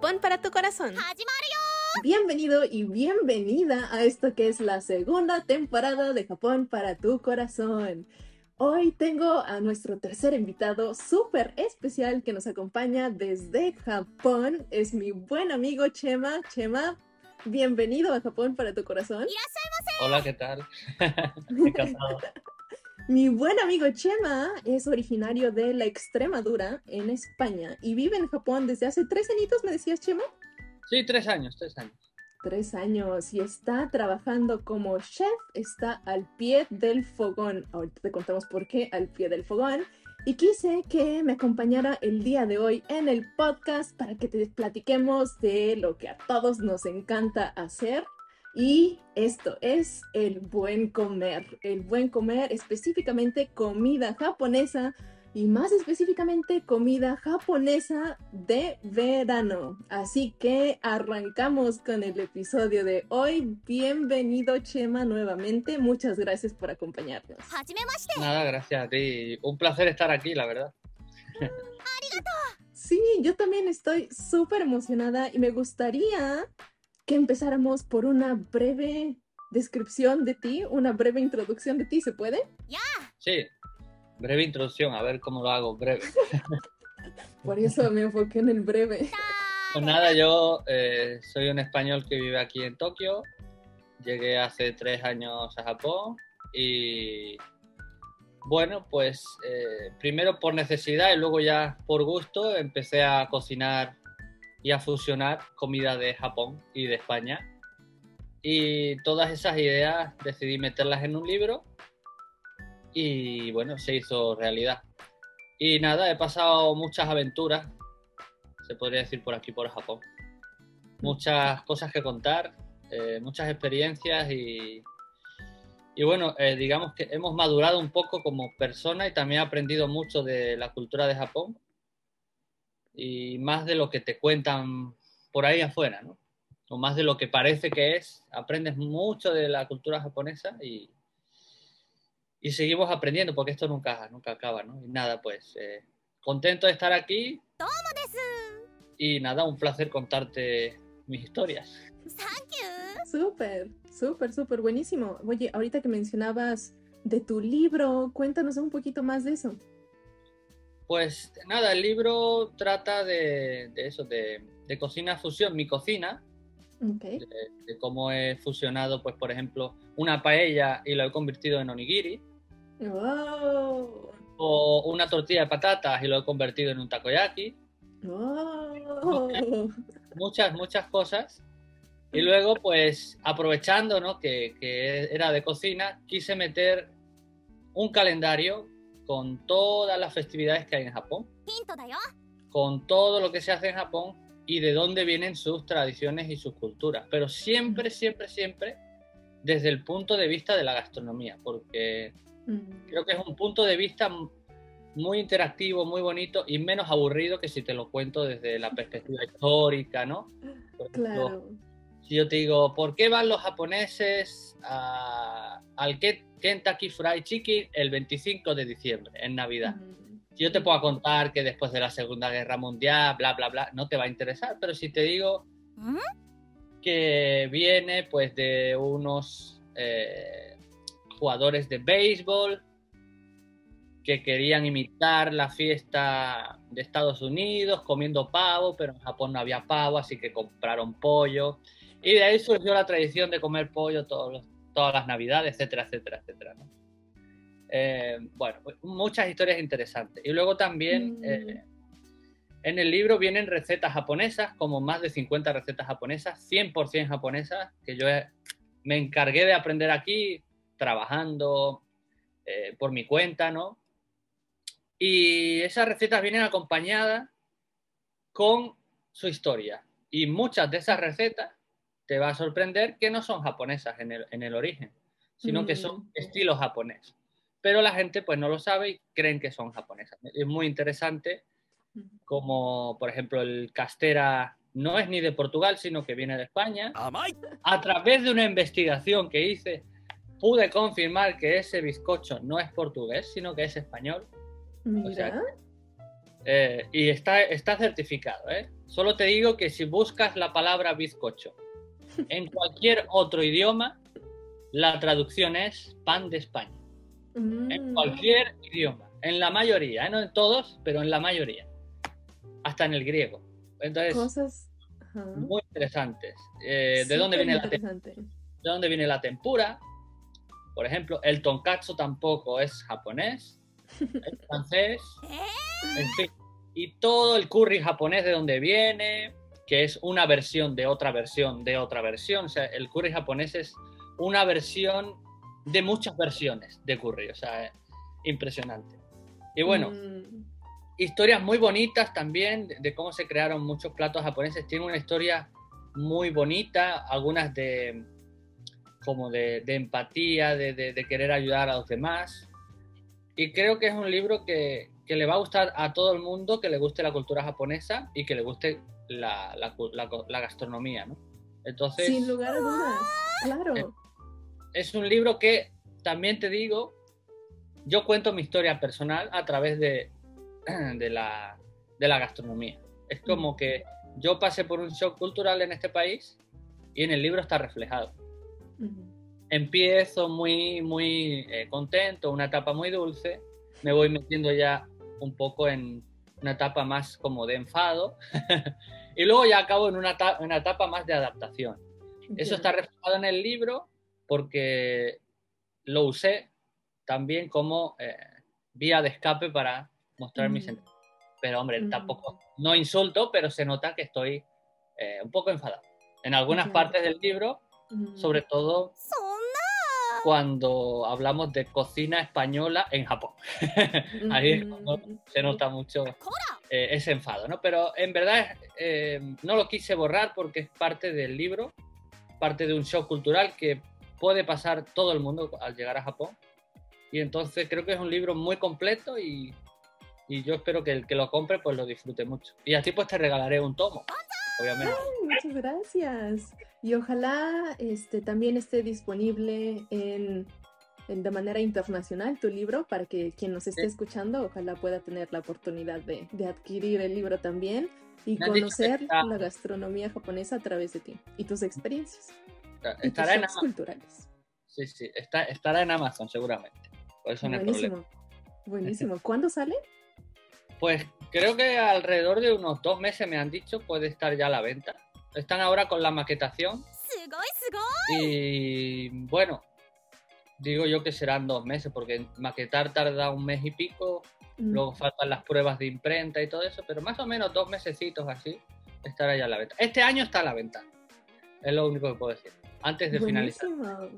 Japón para tu corazón. Bienvenido y bienvenida a esto que es la segunda temporada de Japón para tu corazón. Hoy tengo a nuestro tercer invitado súper especial que nos acompaña desde Japón. Es mi buen amigo Chema. Chema, bienvenido a Japón para tu corazón. Hola, ¿qué tal? Encantado. Mi buen amigo Chema es originario de la Extremadura, en España, y vive en Japón desde hace tres añitos, ¿me decías, Chema? Sí, tres años, tres años. Tres años y está trabajando como chef, está al pie del fogón. Ahorita te contamos por qué al pie del fogón. Y quise que me acompañara el día de hoy en el podcast para que te platiquemos de lo que a todos nos encanta hacer, y esto es el buen comer. El buen comer, específicamente comida japonesa y más específicamente comida japonesa de verano. Así que arrancamos con el episodio de hoy. Bienvenido Chema nuevamente. Muchas gracias por acompañarnos. Nada, gracias a ti. Un placer estar aquí, la verdad. Sí, yo también estoy súper emocionada y me gustaría que empezáramos por una breve descripción de ti, una breve introducción de ti, ¿se puede? Sí, breve introducción, a ver cómo lo hago, breve. por eso me enfoqué en el breve. Pues nada, yo eh, soy un español que vive aquí en Tokio, llegué hace tres años a Japón y bueno, pues eh, primero por necesidad y luego ya por gusto empecé a cocinar y a fusionar comida de Japón y de España. Y todas esas ideas decidí meterlas en un libro y bueno, se hizo realidad. Y nada, he pasado muchas aventuras, se podría decir por aquí, por Japón. Muchas cosas que contar, eh, muchas experiencias y, y bueno, eh, digamos que hemos madurado un poco como persona y también aprendido mucho de la cultura de Japón y más de lo que te cuentan por ahí afuera, ¿no? O más de lo que parece que es. Aprendes mucho de la cultura japonesa y, y seguimos aprendiendo porque esto nunca, nunca acaba, ¿no? Y nada, pues eh, contento de estar aquí. Y nada, un placer contarte mis historias. Súper, súper, súper buenísimo. Oye, ahorita que mencionabas de tu libro, cuéntanos un poquito más de eso. Pues nada, el libro trata de, eso, de, cocina fusión, mi cocina, de, cómo he fusionado, pues por ejemplo, una paella y lo he convertido en onigiri. O una tortilla de patatas y lo he convertido en un takoyaki. muchas, muchas cosas. Y luego, pues, aprovechando ¿no? que, que, era de cocina, quise meter un calendario con todas las festividades que hay en Japón, con todo lo que se hace en Japón y de dónde vienen sus tradiciones y sus culturas, pero siempre, siempre, siempre desde el punto de vista de la gastronomía, porque creo que es un punto de vista muy interactivo, muy bonito y menos aburrido que si te lo cuento desde la perspectiva histórica, ¿no? claro. Yo te digo, ¿por qué van los japoneses al Kentucky Fried Chicken el 25 de diciembre, en Navidad? Yo te puedo contar que después de la Segunda Guerra Mundial, bla, bla, bla, no te va a interesar, pero si te digo ¿Mm? que viene pues de unos eh, jugadores de béisbol que querían imitar la fiesta de Estados Unidos comiendo pavo, pero en Japón no había pavo, así que compraron pollo y de ahí surgió la tradición de comer pollo todos todas las navidades, etcétera, etcétera, etcétera. Eh, bueno, pues muchas historias interesantes. Y luego también mm. eh, en el libro vienen recetas japonesas, como más de 50 recetas japonesas, 100% japonesas, que yo me encargué de aprender aquí trabajando eh, por mi cuenta, ¿no? Y esas recetas vienen acompañadas con su historia. Y muchas de esas recetas te va a sorprender que no son japonesas en el, origen, sino que son mm. estilo japonés. Pero la gente pues no lo sabe y creen que son japonesas. Es muy interesante como, por ejemplo, el castera no es ni de Portugal, sino que viene de España. A través de una investigación que hice, pude confirmar que ese bizcocho no es portugués, sino que es español. Eh, y está, está certificado, ¿eh? Solo te digo que si buscas la palabra bizcocho en cualquier otro idioma, la traducción es pan de España. En Mm. cualquier idioma. En la mayoría, ¿eh? no en todos, pero en la mayoría. Hasta en el griego. Entonces, Cosas. ajá. muy interesantes. Eh, ¿de, dónde viene la. ¿De dónde viene la tempura? Por ejemplo, el tonkatsu tampoco es japonés, es francés, en fin. Y todo el curry japonés de dónde viene, que es una versión de otra versión de otra versión. O sea, el curry japonés es una versión de muchas versiones de curry. O sea, es impresionante. Y bueno, Mm, historias muy bonitas también de, de cómo se crearon muchos platos japoneses. Tiene una historia muy bonita, algunas de como de, de empatía, de, de- de querer ayudar a los demás. Y creo que es un libro que, que le va a gustar a todo el mundo, que le guste la cultura japonesa y que le guste la, la gastronomía, ¿no? Entonces, Sin lugar a dudas. Claro. Eh, es un libro que también te digo, yo cuento mi historia personal a través de, de, la, de la gastronomía. Es como que yo pasé por un shock cultural en este país y en el libro está reflejado. Empiezo muy, muy eh, contento, una etapa muy dulce, me voy metiendo ya un poco en una etapa más como de enfado y luego ya acabo en una, una etapa más de adaptación. Eso está reflejado en el libro porque lo usé también como eh, vía de escape para mostrar mis Mm. sentimientos. Pero hombre, Mm. tampoco, no insulto, pero se nota que estoy eh, un poco enfadado. En algunas partes del libro, Mm. sobre todo cuando hablamos de cocina española en Japón. Ahí es cuando se nota mucho eh, ese enfado, ¿no? Pero en verdad eh, no lo quise borrar porque es parte del libro, parte de un shock cultural que puede pasar todo el mundo al llegar a Japón. Y entonces creo que es un libro muy completo y, y yo espero que el que lo compre pues lo disfrute mucho. Y a ti pues te regalaré un tomo, obviamente. Ay, muchas gracias. Y ojalá este también esté disponible en, en- de manera internacional tu libro para que quien nos esté Sí. escuchando ojalá pueda tener la oportunidad de, de adquirir el libro también y conocer está- la gastronomía japonesa a través de ti y tus experiencias y tus Estará en Amazon. culturales. Sí, sí, está, estará en Amazon seguramente. Por eso no hay problema. Buenísimo. Buenísimo. ¿Cuándo sale? Pues creo que alrededor de unos dos meses me han dicho puede estar ya a la venta. Están ahora con la maquetación. Y bueno, digo yo que serán dos meses, porque maquetar tarda un mes y pico, mm. luego faltan las pruebas de imprenta y todo eso, pero más o menos dos mesecitos así estará ya a la venta. Este año está a la venta, es lo único que puedo decir, antes de Buenísimo. finalizar.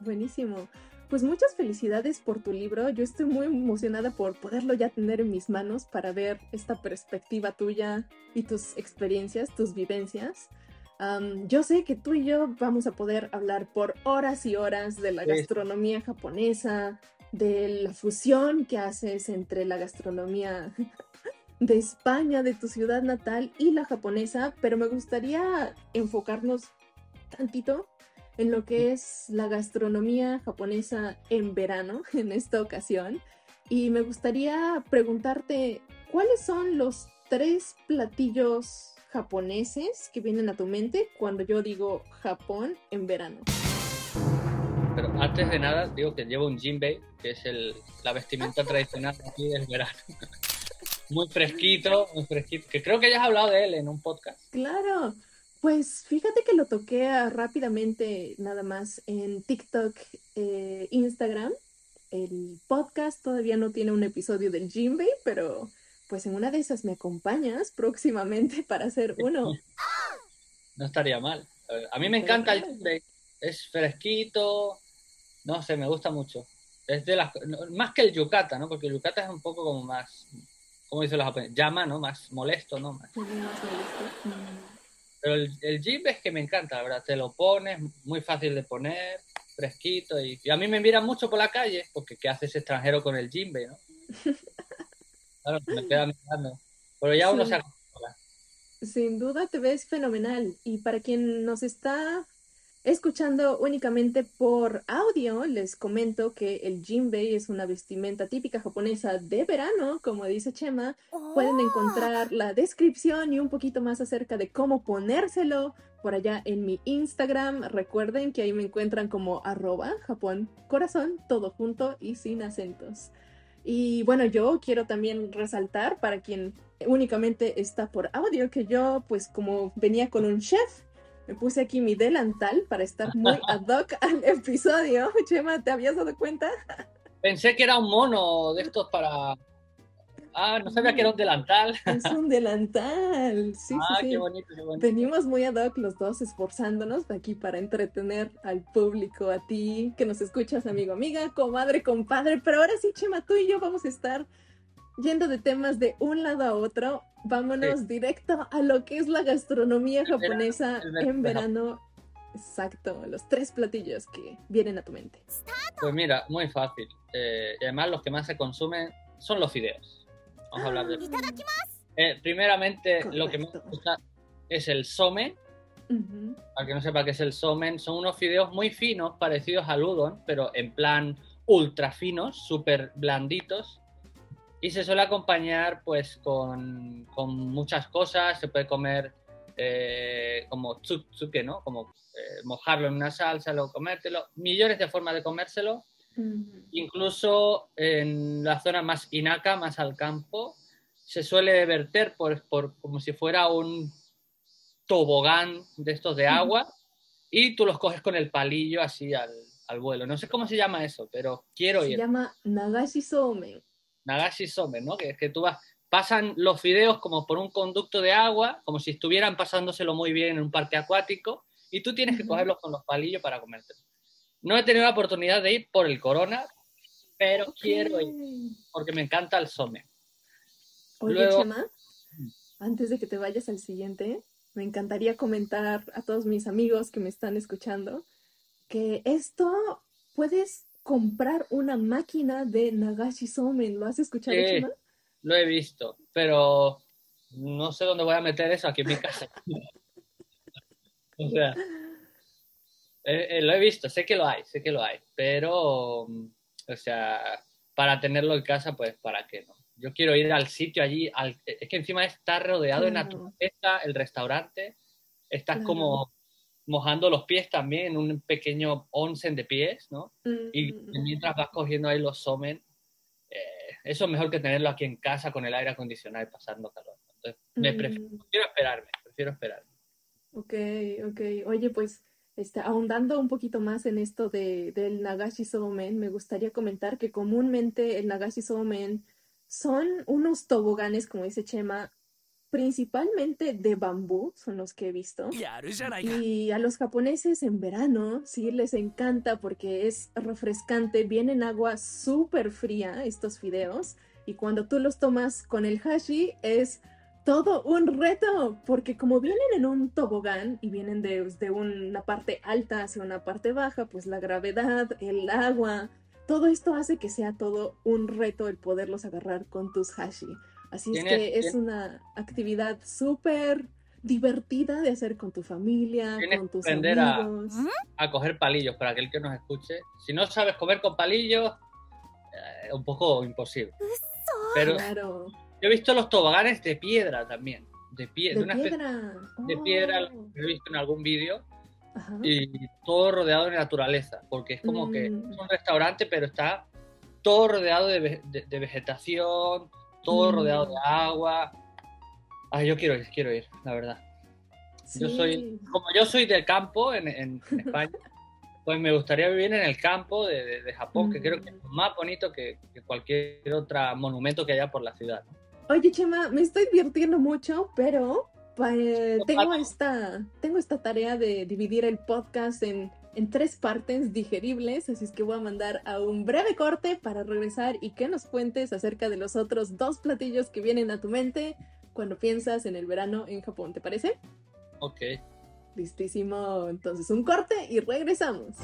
Buenísimo. Pues muchas felicidades por tu libro. Yo estoy muy emocionada por poderlo ya tener en mis manos para ver esta perspectiva tuya y tus experiencias, tus vivencias. Yo sé que tú y yo vamos a poder hablar por horas y horas de la Sí. gastronomía japonesa, de la fusión que haces entre la gastronomía de España, de tu ciudad natal y la japonesa, pero me gustaría enfocarnos tantito en lo que es la gastronomía japonesa en verano en esta ocasión. Y me gustaría preguntarte, ¿cuáles son los tres platillos japoneses que vienen a tu mente cuando yo digo Japón en verano? Pero antes de nada digo que llevo un jinbei, que es el, la vestimenta tradicional aquí del verano. Muy fresquito, muy fresquito, que creo que ya has hablado de él en un podcast. Claro, pues fíjate que lo toqué rápidamente nada más en TikTok, eh, Instagram. El podcast todavía no tiene un episodio del Jinbei, pero pues en una de esas me acompañas próximamente para hacer uno. No estaría mal. A mí me encanta el jinbei. Es fresquito, no sé, me gusta mucho. Es de las más que el yukata, ¿no? Porque el yukata es un poco como más, como dicen los japoneses, llama, ¿no? Más molesto, ¿no? Más- más molesto. Mm. Pero el, el es que me encanta, la verdad. Te lo pones, muy fácil de poner, fresquito. Y, y a mí me miran mucho por la calle, porque ¿qué hace ese extranjero con el jinbei, no? Claro, me queda mirando. Pero ya uno Sí. se acostumbra. Sin duda te ves fenomenal. Y para quien nos está escuchando únicamente por audio, les comento que el jinbei es una vestimenta típica japonesa de verano, como dice Chema. Pueden encontrar la descripción y un poquito más acerca de cómo ponérselo por allá en mi Instagram. Recuerden que ahí me encuentran como arroba Japón corazón, todo junto y sin acentos. Y bueno, yo quiero también resaltar para quien únicamente está por audio que yo, pues como venía con un chef, me puse aquí mi delantal para estar muy ad hoc al episodio. Chema, ¿te habías dado cuenta? Pensé que era un mono de estos para. Ah, no sabía que era un delantal. Es un delantal. Sí, ah, sí, qué bonito, qué bonito. Venimos muy ad hoc los dos esforzándonos aquí para entretener al público, a ti que nos escuchas, amigo, amiga, comadre, compadre. Pero ahora sí, Chema, tú y yo vamos a estar yendo de temas de un lado a otro, vámonos directo a lo que es la gastronomía japonesa en verano. Exacto, los tres platillos que vienen a tu mente. Pues mira, muy fácil. Eh, y además los que más se consumen son los fideos. Vamos a hablar de eh, primeramente, lo que me gusta es el somen. Para que no sepa qué es el somen, son unos fideos muy finos, parecidos al udon, pero en plan ultra finos, súper blanditos y se suele acompañar pues con, con muchas cosas, se puede comer eh, como tsutsuke, ¿no? Como eh, mojarlo en una salsa, luego comértelo, millones de formas de comérselo, incluso en la zona más inaka, más al campo, se suele verter por, por, como si fuera un tobogán de estos de agua y tú los coges con el palillo así al, al vuelo. No sé cómo se llama eso, pero quiero ir. Se llama Nagashi Somen. Nagashi Somen, ¿no? Que es que tú vas, pasan los fideos como por un conducto de agua, como si estuvieran pasándoselo muy bien en un parque acuático, y tú tienes que cogerlos con los palillos para comértelo. No he tenido la oportunidad de ir por el corona, pero quiero ir, porque me encanta el somen. Oye, Chema, antes de que te vayas al siguiente, me encantaría comentar a todos mis amigos que me están escuchando que esto puedes comprar una máquina de Nagashi Somen. ¿Lo has escuchado, sí, Lo he visto, pero no sé dónde voy a meter eso aquí en mi casa. o sea, eh, eh, lo he visto, sé que lo hay, sé que lo hay, pero, mm, o sea, para tenerlo en casa, pues, ¿para qué no? Yo quiero ir al sitio allí, al, es que encima está rodeado de naturaleza, el restaurante, estás como mojando los pies también un pequeño onsen de pies, ¿no? Y mientras vas cogiendo ahí los somen, eh, eso es mejor que tenerlo aquí en casa con el aire acondicionado y pasando calor. Entonces, me prefiero, esperarme, prefiero esperarme. Ok, ok. Oye, pues, este, ahondando un poquito más en esto de, del Nagashi Somen, me gustaría comentar que comúnmente el Nagashi Somen son unos toboganes, como dice Chema, principalmente de bambú, son los que he visto. Y a los japoneses en verano sí les encanta porque es refrescante, vienen agua súper fría estos fideos y cuando tú los tomas con el hashi es todo un reto, porque como vienen en un tobogán y vienen de, de, una parte alta hacia una parte baja, pues la gravedad, el agua, todo esto hace que sea todo un reto el poderlos agarrar con tus hashi. Así es que es una actividad súper divertida de hacer con tu familia, con tus amigos. A, a, coger palillos para aquel que nos escuche. Si no sabes comer con palillos, eh, un poco imposible. Pero yo he visto los toboganes de piedra también. De, piedra. De piedra lo he visto en algún vídeo. Y todo rodeado de naturaleza, porque es como que mm. es un restaurante, pero está todo rodeado de, de vegetación, todo rodeado de mm. agua. Ah, yo quiero ir, quiero ir, la verdad. Yo soy, como yo soy del campo en, en, España, pues me gustaría vivir en el campo de, de, Japón, que creo que es mm. más bonito que, que, cualquier otro monumento que haya por la ciudad. Oye, Chema, me estoy divirtiendo mucho, pero pues, tengo, esta, tengo esta tarea de dividir el podcast en en tres partes digeribles, así es que voy a mandar a un breve corte para regresar y que nos cuentes acerca de los otros dos platillos que vienen a tu mente cuando piensas en el verano en Japón, ¿te parece? Ok. Listísimo, entonces un corte y regresamos.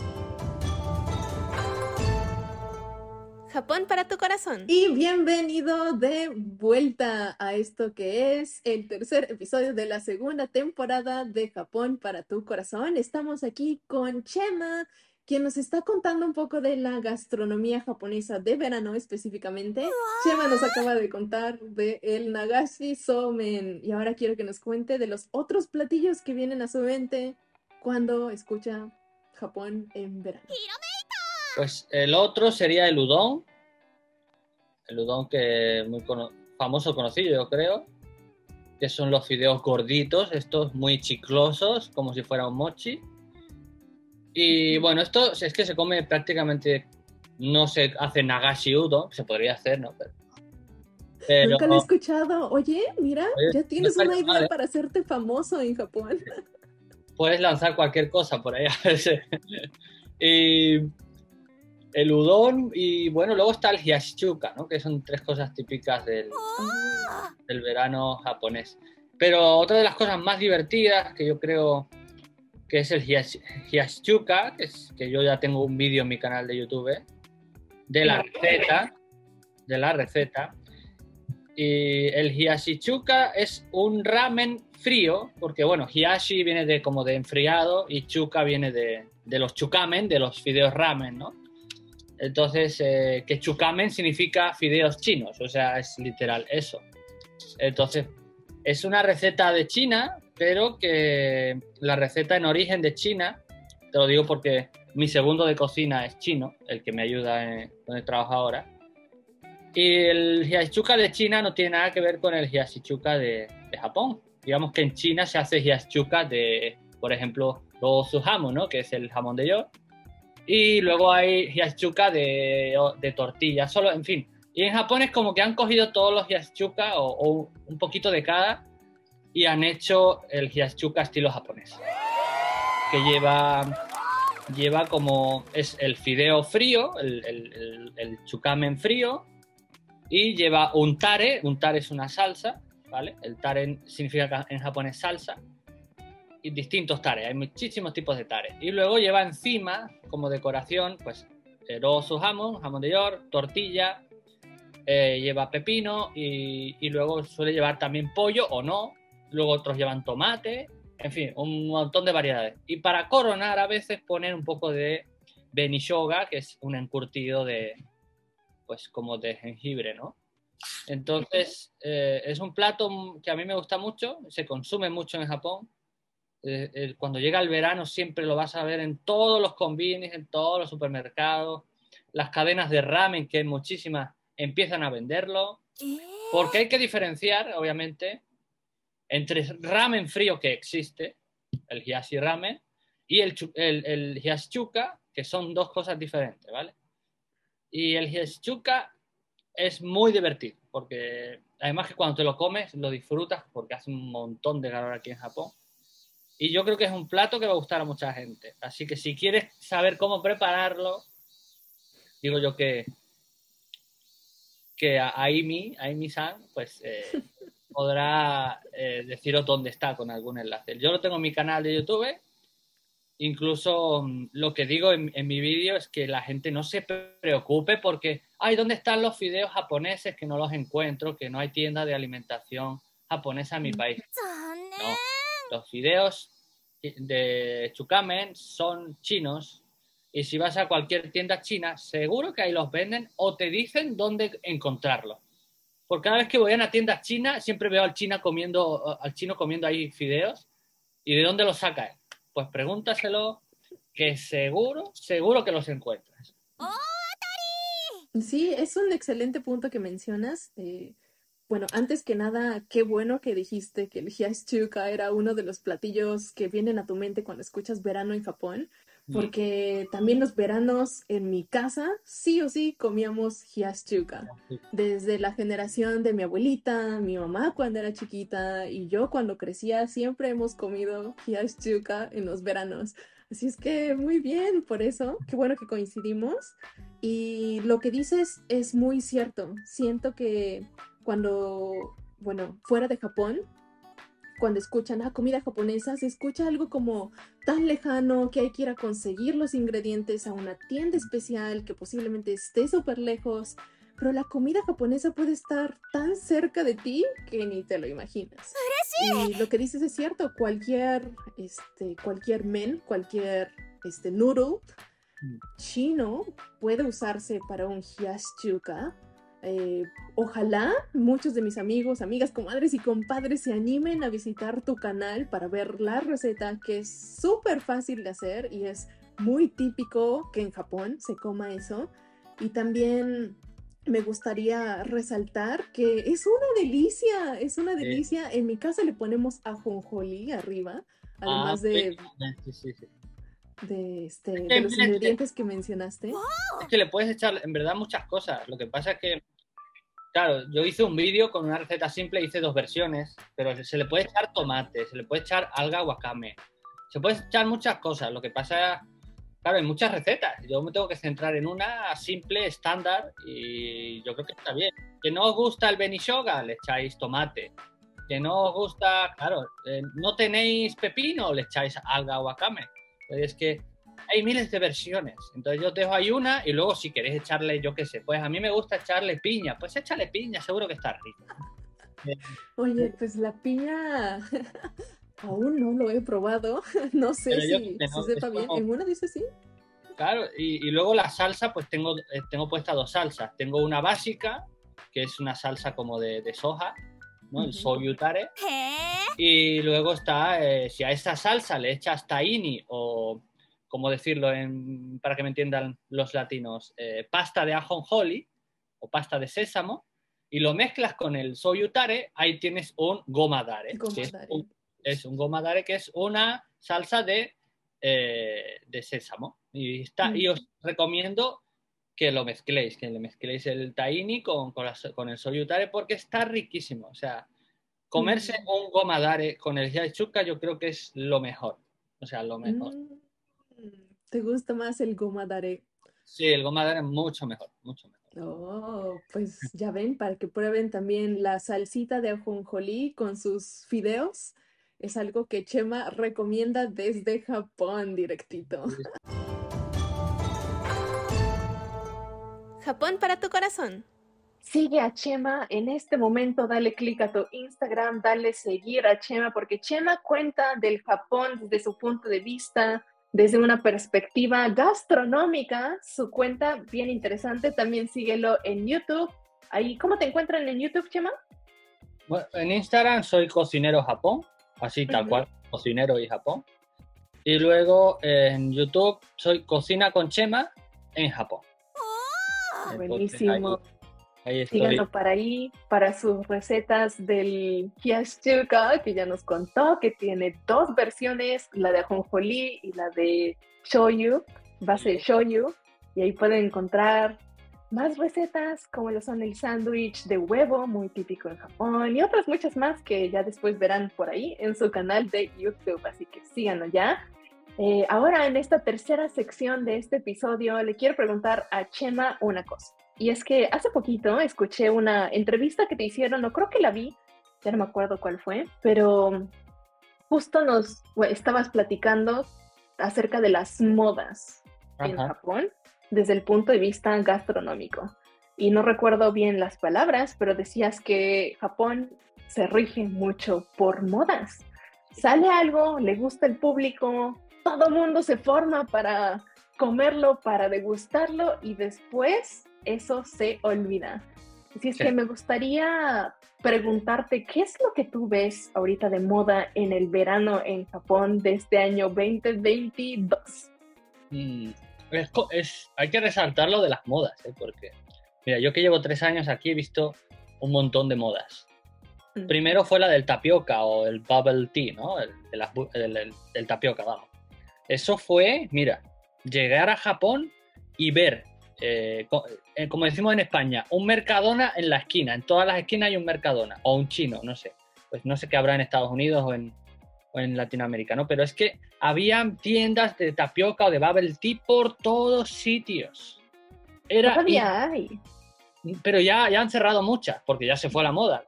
Japón para tu corazón. Y bienvenido de vuelta a esto que es el tercer episodio de la segunda temporada de Japón para tu corazón. Estamos aquí con Chema, quien nos está contando un poco de la gastronomía japonesa de verano específicamente. Chema nos acaba de contar de el Nagashi Somen y ahora quiero que nos cuente de los otros platillos que vienen a su mente cuando escucha Japón en verano. Pues el otro sería el udon. El udon que es muy famoso, conocido, yo creo. Que son los fideos gorditos, estos muy chiclosos, como si fuera un mochi. Y bueno, esto es que se come prácticamente. No se hace nagashi udon, se podría hacer, ¿no? Pero, Nunca lo he escuchado. Oye, mira, ya tienes una idea para hacerte famoso en Japón. Puedes lanzar cualquier cosa por ahí a veces. y el udon y bueno, luego está el hiyashi-chuka, ¿no? que son tres cosas típicas del, del verano japonés. Pero otra de las cosas más divertidas que yo creo que es el hiyashi-chuka, que, es, que yo ya tengo un vídeo en mi canal de YouTube de la receta, de la receta. Y el hiyashi-chuka es un ramen frío, porque bueno, hiyashi viene de como de enfriado y chuka viene de, de los chukamen, de los fideos ramen, ¿no? Entonces, eh, que chukamen significa fideos chinos, o sea, es literal eso. Entonces, es una receta de China, pero que la receta en origen de China, te lo digo porque mi segundo de cocina es chino, el que me ayuda en donde trabajo ahora. Y el hiyachichuka de China no tiene nada que ver con el hiyachichuka de, de Japón. Digamos que en China se hace hiyachichuka de, por ejemplo, su jamón, ¿no? Que es el jamón de york y luego hay hiyachuka de, de tortilla, solo, en fin. Y en Japón es como que han cogido todos los hiyachuka o, un poquito de cada y han hecho el hiyachuka estilo japonés. Que lleva, lleva como, es el fideo frío, el, el, el, chukamen frío, y lleva un tare, un tare es una salsa, ¿vale? El tare significa en japonés salsa, distintos tares, hay muchísimos tipos de tares. Y luego lleva encima, como decoración, pues su jamón, jamón de york, tortilla, eh, lleva pepino y, y, luego suele llevar también pollo o no. Luego otros llevan tomate, en fin, un montón de variedades. Y para coronar a veces ponen un poco de benishoga, que es un encurtido de, pues como de jengibre, ¿no? Entonces, eh, es un plato que a mí me gusta mucho, se consume mucho en Japón eh, cuando llega el verano siempre lo vas a ver en todos los convenios, en todos los supermercados, las cadenas de ramen, que muchísimas empiezan a venderlo, porque hay que diferenciar, obviamente, entre ramen frío que existe, el hiyashi ramen, y el, el, el hiyashi chuka, que son dos cosas diferentes, ¿vale? Y el hiyashi chuka es muy divertido, porque además que cuando te lo comes lo disfrutas porque hace un montón de calor aquí en Japón y yo creo que es un plato que va a gustar a mucha gente. Así que si quieres saber cómo prepararlo, digo yo que, que a Aimi, Aimi-san, pues eh, podrá eh, deciros dónde está con algún enlace. Yo lo tengo en mi canal de YouTube. Incluso mm, lo que digo en, mi vídeo es que la gente no se preocupe porque, ay, ¿dónde están los fideos japoneses que no los encuentro? Que no hay tienda de alimentación japonesa en mi país. No, los fideos de Chukamen son chinos y si vas a cualquier tienda china, seguro que ahí los venden o te dicen dónde encontrarlos. Porque cada vez que voy a una tienda china, siempre veo al, china comiendo, al chino comiendo ahí fideos. ¿Y de dónde los saca Pues pregúntaselo, que seguro, seguro que los encuentras. Sí, es un excelente punto que mencionas. Eh, bueno, antes que nada, qué bueno que dijiste que el hiyashi-chuka era uno de los platillos que vienen a tu mente cuando escuchas verano en Japón, porque también los veranos en mi casa sí o sí comíamos hiyashi-chuka. Desde la generación de mi abuelita, mi mamá cuando era chiquita y yo cuando crecía siempre hemos comido hiyashi-chuka en los veranos. Así es que muy bien, por eso, qué bueno que coincidimos. Y lo que dices es muy cierto. Siento que cuando, bueno, fuera de Japón, cuando escuchan ah, comida japonesa, se escucha algo como tan lejano que hay que ir a conseguir los ingredientes a una tienda especial que posiblemente esté súper lejos. Pero la comida japonesa puede estar tan cerca de ti que ni te lo imaginas. Y lo que dices es cierto, cualquier, este, cualquier men, cualquier este, noodle mm. chino puede usarse para un hyaschuka eh, ojalá muchos de mis amigos, amigas, comadres y compadres se animen a visitar tu canal para ver la receta que es súper fácil de hacer y es muy típico que en Japón se coma eso. Y también me gustaría resaltar que es una delicia, es una delicia. En mi casa le ponemos ajonjolí arriba, además ah, de... de, este, de los ingredientes que mencionaste. Es que le puedes echar en verdad muchas cosas. Lo que pasa es que Claro, yo hice un vídeo con una receta simple, hice dos versiones, pero se le puede echar tomate, se le puede echar alga wakame, se puede echar muchas cosas. Lo que pasa, claro, hay muchas recetas. Yo me tengo que centrar en una simple, estándar, y yo creo que está bien. Que no os gusta el benishoga, le echáis tomate. Que no os gusta, claro, eh, no tenéis pepino, le echáis alga wakame. Es que hay miles de versiones. Entonces yo dejo ahí una y luego si queréis echarle, yo qué sé, pues a mí me gusta echarle piña, pues échale piña, seguro que está rico. Oye, pues la piña aún no lo he probado, no sé si, sepa bien. ¿En una dice sí? Claro, y, luego la salsa, pues tengo, eh, tengo puesta dos salsas. Tengo una básica, que es una salsa como de, soja, ¿no? El soyutare. Y luego está, eh, si a esa salsa le echas tahini o ¿cómo decirlo para que me entiendan los latinos? Eh, pasta de ajonjoli o pasta de sésamo y lo mezclas con el soyutare, ahí tienes un gomadare. es, un, gomadare que es una salsa de, eh, de sésamo. Y, está, y os recomiendo que lo mezcléis, que le mezcléis el tahini con, con, el soyutare porque está riquísimo. O sea, comerse un gomadare con el yachuca yo creo que es lo mejor. O sea, lo mejor. Mm. ¿Te gusta más el goma dare? Sí, el goma dare es mucho mejor, mucho mejor. Oh, pues ya ven, para que prueben también la salsita de ajonjolí con sus fideos. Es algo que Chema recomienda desde Japón directito. Japón para tu corazón. Sigue a Chema en este momento, dale clic a tu Instagram, dale seguir a Chema, porque Chema cuenta del Japón desde su punto de vista, desde una perspectiva gastronómica. Su cuenta bien interesante, también síguelo en YouTube. Ahí, ¿Cómo te encuentran en YouTube, Chema? Bueno, en Instagram soy cocinero Japón, así tal cual, cocinero y Japón. Y luego en YouTube soy cocina con Chema en Japón. Oh, buenísimo. Síganlo para ahí, para sus recetas del Kiyashchuka, que ya nos contó que tiene dos versiones, la de ajonjolí y la de shoyu, base de shoyu, y ahí pueden encontrar más recetas como lo son el sándwich de huevo, muy típico en Japón, y otras muchas más que ya después verán por ahí en su canal de YouTube, así que síganlo ya. Eh, ahora en esta tercera sección de este episodio le quiero preguntar a Chema una cosa. Y es que hace poquito escuché una entrevista que te hicieron, no creo que la vi, ya no me acuerdo cuál fue, pero justo nos estabas platicando acerca de las modas en Japón desde el punto de vista gastronómico. Y no recuerdo bien las palabras, pero decías que Japón se rige mucho por modas. Sale algo, le gusta el público, todo el mundo se forma para comerlo, para degustarlo y después eso se olvida. Así es que me gustaría preguntarte, ¿qué es lo que tú ves ahorita de moda en el verano en Japón de este año 2022? Mm, es, hay que resaltar lo de las modas, ¿eh? porque, mira, yo que llevo tres años aquí he visto un montón de modas. Mm. Primero fue la del tapioca o el bubble tea, ¿no? El, tapioca, vamos. Eso fue, mira, llegar a Japón y ver eh, eh, como decimos en España, un Mercadona en la esquina. En todas las esquinas hay un Mercadona o un chino, no sé. Pues no sé qué habrá en Estados Unidos o en, en Latinoamérica, ¿no? Pero es que había tiendas de tapioca o de bubble tea por todos sitios. Era, Todavía hay. Pero ya, ya han cerrado muchas, porque ya se fue la moda.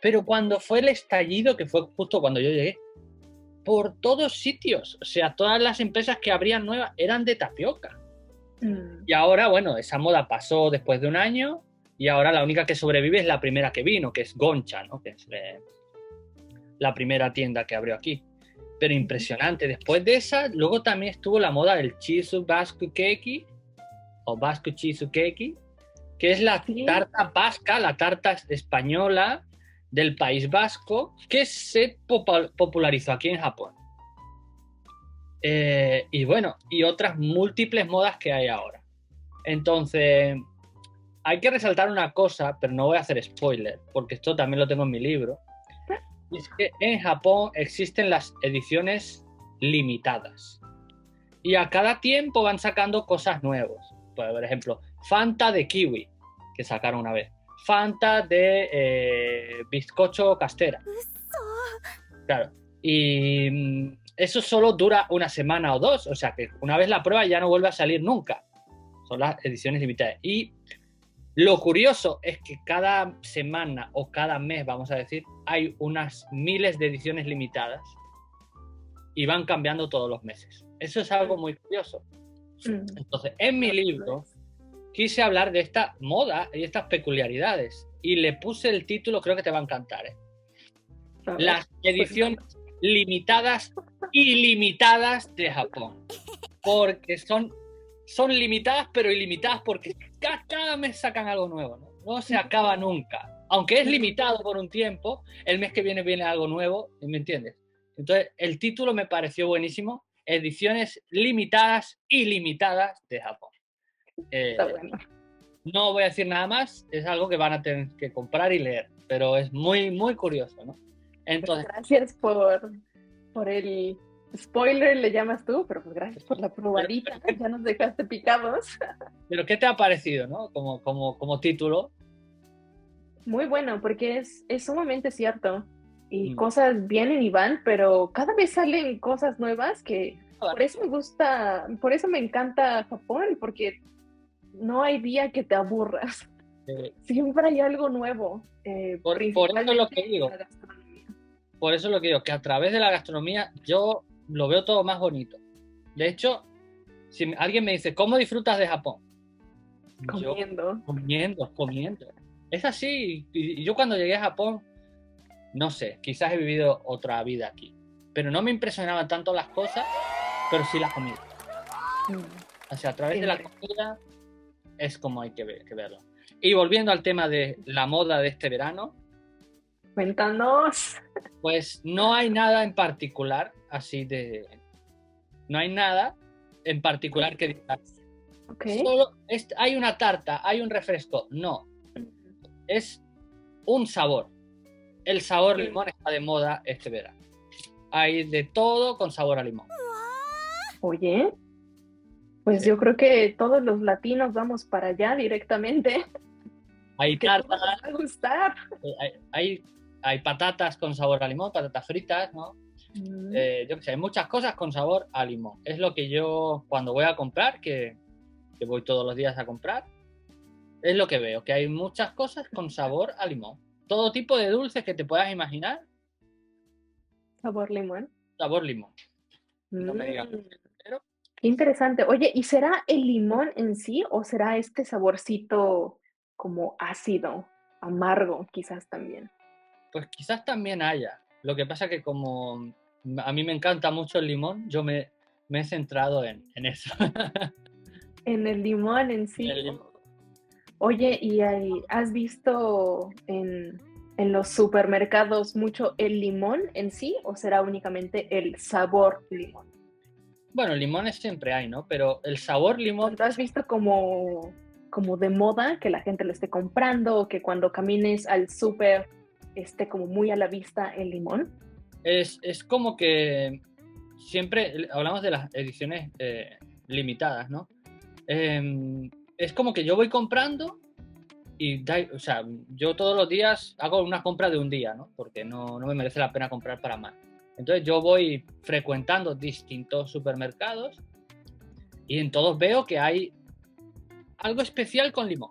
Pero cuando fue el estallido, que fue justo cuando yo llegué, por todos sitios, o sea, todas las empresas que abrían nuevas eran de tapioca. Mm. Y ahora, bueno, esa moda pasó después de un año y ahora la única que sobrevive es la primera que vino, que es Goncha, ¿no? Que es eh, la primera tienda que abrió aquí. Pero impresionante. Después de esa, luego también estuvo la moda del Chisu Basku Keki o Basku Chisu Keki, que es la Sí. tarta vasca, la tarta española del País Vasco, que se popularizó aquí en Japón. Eh, y bueno, y otras múltiples modas que hay ahora. Entonces, hay que resaltar una cosa, pero no voy a hacer spoiler, porque esto también lo tengo en mi libro. Y es que en Japón existen las ediciones limitadas. Y a cada tiempo van sacando cosas nuevas. Por ejemplo, Fanta de kiwi, que sacaron una vez. Fanta de eh, bizcocho castera. Claro. Y mm, eso solo dura una semana o dos. O sea que una vez la prueba ya no vuelve a salir nunca. Son las ediciones limitadas. Y lo curioso es que cada semana o cada mes, vamos a decir, hay unas miles de ediciones limitadas y van cambiando todos los meses. Eso es algo muy curioso. Mm. Entonces, en mi libro quise hablar de esta moda y estas peculiaridades y le puse el título, creo que te va a encantar, ¿eh? Las ediciones limitadas ilimitadas de Japón. Porque son, son limitadas, pero ilimitadas porque ca- cada, mes sacan algo nuevo, ¿no? No se acaba nunca. Aunque es limitado por un tiempo, el mes que viene viene algo nuevo, ¿me entiendes? Entonces, el título me pareció buenísimo. Ediciones limitadas ilimitadas de Japón. Eh, Está bueno. no voy a decir nada más, es algo que van a tener que comprar y leer, pero es muy, muy curioso, ¿no? Entonces, Gracias por, por el spoiler, le llamas tú, pero pues gracias por la probadita. Ya nos dejaste picados. ¿pero qué te ha parecido, no? Como, como, como título. Muy bueno, porque es, es sumamente cierto. Y Mm. cosas vienen y van, pero cada vez salen cosas nuevas que por eso me gusta, por eso me encanta Japón, porque no hay día que te aburras. Eh, Siempre hay algo nuevo. eh, Por- por eso es lo que digo. Por eso lo que digo, que a través de la gastronomía yo lo veo todo más bonito. De hecho, si alguien me dice, ¿cómo disfrutas de Japón? Yo Comiendo. comiendo, comiendo. Es así. Y yo cuando llegué a Japón, no sé, quizás he vivido otra vida aquí. Pero no me impresionaban tanto las cosas, pero sí las comidas. Mm. O sea, a través de la comida es como hay que, ver- que verlo. Y volviendo al tema de la moda de este verano, Cuéntanos. pues no hay nada en particular así de... No hay nada en particular que digas, Ok. solo es- hay una tarta, hay un refresco. No, es un sabor. El sabor limón está de moda este verano. Hay de todo con sabor a limón. Oye, pues Sí. yo creo que todos los latinos vamos para allá directamente. Hay tartas, va a gustar. eh, hay, hay, hay patatas con sabor a limón, patatas fritas, ¿no? Mm. Eh, yo qué sé, hay muchas cosas con sabor a limón. Es lo que yo cuando voy a comprar, que, que voy todos los días a comprar, es lo que veo, que hay muchas cosas con sabor a limón. Todo tipo de dulces que te puedas imaginar, Sabor limón. sabor limón. No me digas. Mm. Pero Qué interesante. Oye, ¿y será el limón en sí o será este saborcito como ácido, amargo, quizás también? Pues quizás también haya. Lo que pasa que como a mí me encanta mucho el limón, yo me, me he centrado en, en eso. En el limón en sí. Limón. Oye, ¿y hay- has visto en, en los supermercados mucho el limón en sí o será únicamente el sabor limón? Bueno, limones siempre hay, ¿no? Pero el sabor limón ¿Cuándo has visto como, como de moda que la gente lo esté comprando o que cuando camines al súper esté como muy a la vista el limón? es, es como que siempre hablamos de las ediciones eh, limitadas, ¿no? Em, es como que yo voy comprando y, da- o sea, yo todos los días hago una compra de un día, ¿no? Porque no, no me merece la pena comprar para más. Entonces yo voy frecuentando distintos supermercados y en todos veo que hay algo especial con limón.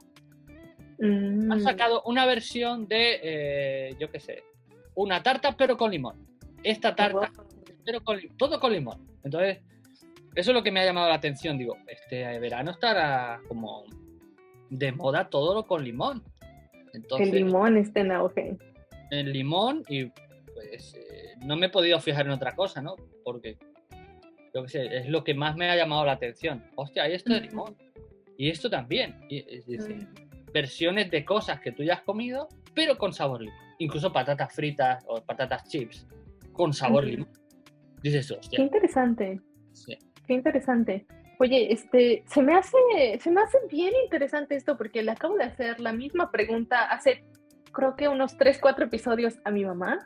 Han Mm. sacado una versión de, eh, yo qué sé, una tarta pero con limón. Esta tarta pero con todo con limón. Entonces, eso es lo que me ha llamado la atención. Digo, este verano estará como de moda todo lo con limón. Entonces, el limón esté en auge. el limón y pues eh, no me he podido fijar en otra cosa, ¿no? Porque, yo qué sé, es lo que más me ha llamado la atención. Hostia, hay esto de limón. Y esto también. Y, es decir, Mm. Versiones de cosas que tú ya has comido, pero con sabor limón. Incluso patatas fritas o patatas chips con sabor Ujú. limón. Dices, Qué hostia. interesante. sí. Qué interesante. Oye, este, se me hace, se me hace bien interesante esto porque le acabo de hacer la misma pregunta hace, creo que unos 3, 4 episodios a mi mamá.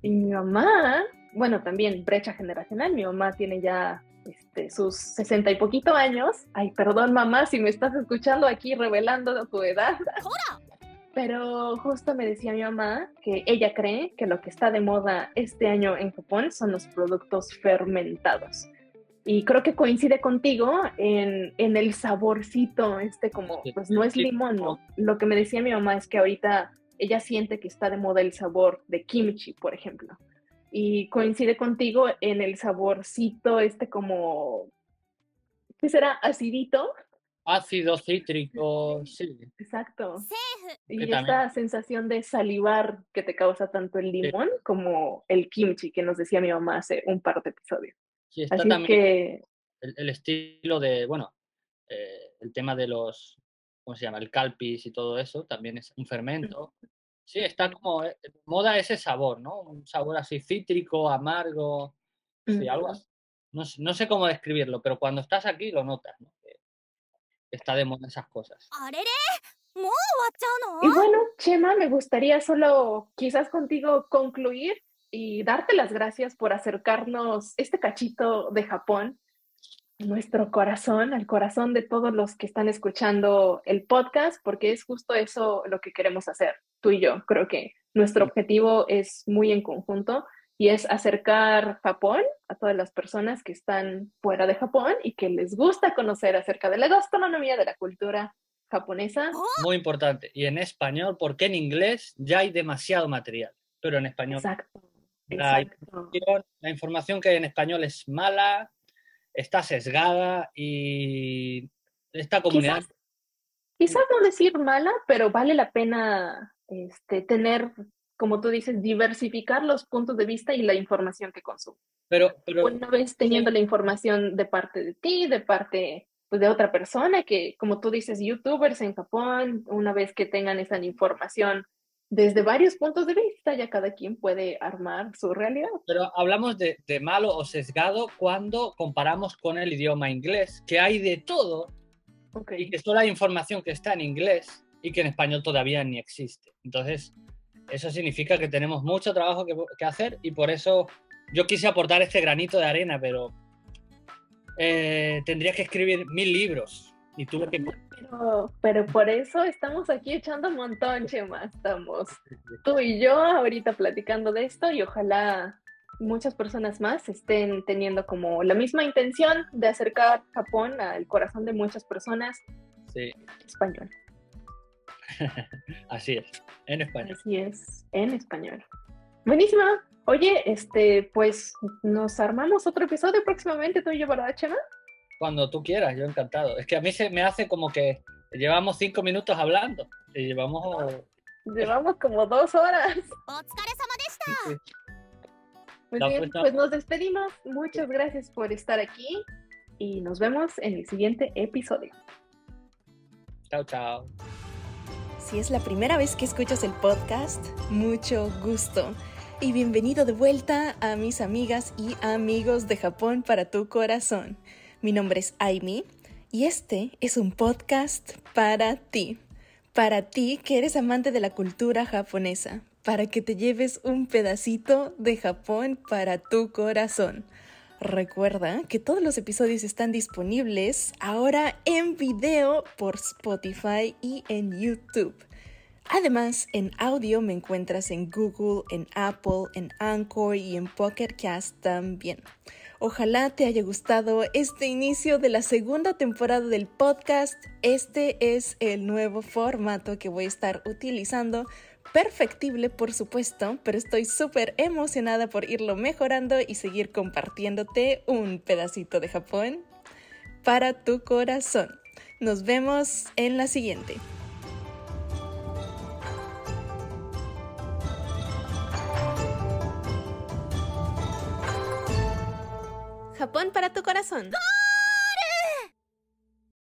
Y mi mamá, bueno, también brecha generacional, mi mamá tiene ya este, sus sesenta y poquito años. Ay, perdón mamá si me estás escuchando aquí revelando tu edad. Pero justo me decía mi mamá que ella cree que lo que está de moda este año en Japón son los productos fermentados. Y creo que coincide contigo en, en el saborcito, este como, pues no es limón, ¿no? Lo que me decía mi mamá es que ahorita ella siente que está de moda el sabor de kimchi, por ejemplo. Y coincide contigo en el saborcito, este como, ¿qué será? Acidito. Ácido cítrico, sí. Exacto. Y Que también- esta sensación de salivar que te causa tanto el limón como el kimchi que nos decía mi mamá hace un par de episodios. Sí, está Así también que, el, el estilo de, bueno, eh, el tema de los, ¿cómo se llama? El calpis y todo eso, también es un fermento. Sí, está como eh, moda ese sabor, ¿no? Un sabor así cítrico, amargo, algo. No, sé cómo describirlo, pero cuando estás aquí lo notas, ¿no? Está de moda esas cosas. Y bueno, Chema, me gustaría solo quizás contigo concluir y darte las gracias por acercarnos este cachito de Japón, nuestro corazón, al corazón de todos los que están escuchando el podcast, porque es justo eso lo que queremos hacer, tú y yo. Creo que nuestro objetivo es muy en conjunto y es acercar Japón a todas las personas que están fuera de Japón y que les gusta conocer acerca de la gastronomía, de la cultura japonesa. Muy importante. Y en español, porque en inglés ya hay demasiado material, pero en español Exacto. La Exacto. la información que hay en español es mala, está sesgada y esta comunidad Quizás, quizás no decir mala, pero vale la pena este, tener, como tú dices, diversificar los puntos de vista y la información que consume. pero, pero Una vez teniendo la información de parte de ti, de parte pues, de otra persona, que como tú dices, youtubers en Japón, una vez que tengan esa información desde varios puntos de vista, ya cada quien puede armar su realidad. Pero hablamos de, de malo o sesgado cuando comparamos con el idioma inglés, que hay de todo Ok. y que solo hay información que está en inglés y que en español todavía ni existe. Entonces, eso significa que tenemos mucho trabajo que, que hacer y por eso yo quise aportar este granito de arena, pero eh, tendría que escribir mil libros y tuve que... Pero, pero por eso estamos aquí echando un montón, Chema. Estamos tú y yo ahorita platicando de esto y ojalá muchas personas más estén teniendo como la misma intención de acercar Japón al corazón de muchas personas Sí, español. Así es, en español. Así es, en español. Buenísima. Oye, este, pues nos armamos otro episodio próximamente tú y yo, ¿verdad, Chema? Cuando tú quieras, yo encantado. Es que a mí se me hace como que llevamos cinco minutos hablando y llevamos... Llevamos como dos horas. Sí, sí. Muy bien, pues nos despedimos. Muchas gracias por estar aquí y nos vemos en el siguiente episodio. Chao, chao. Si es la primera vez que escuchas el podcast, mucho gusto. Y bienvenido de vuelta a mis amigas y amigos de Japón para tu corazón. Mi nombre es Aimi y este es un podcast para ti. Para ti que eres amante de la cultura japonesa, para que te lleves un pedacito de Japón para tu corazón. Recuerda que todos los episodios están disponibles ahora en video por Spotify y en YouTube. Además, en audio me encuentras en Google, en Apple, en Anchor y en Pocket Cast también. Ojalá te haya gustado este inicio de la segunda temporada del podcast. Este es el nuevo formato que voy a estar utilizando. Perfectible, por supuesto, pero estoy súper emocionada por irlo mejorando y seguir compartiéndote un pedacito de Japón para tu corazón. Nos vemos en la siguiente. Japón para tu corazón.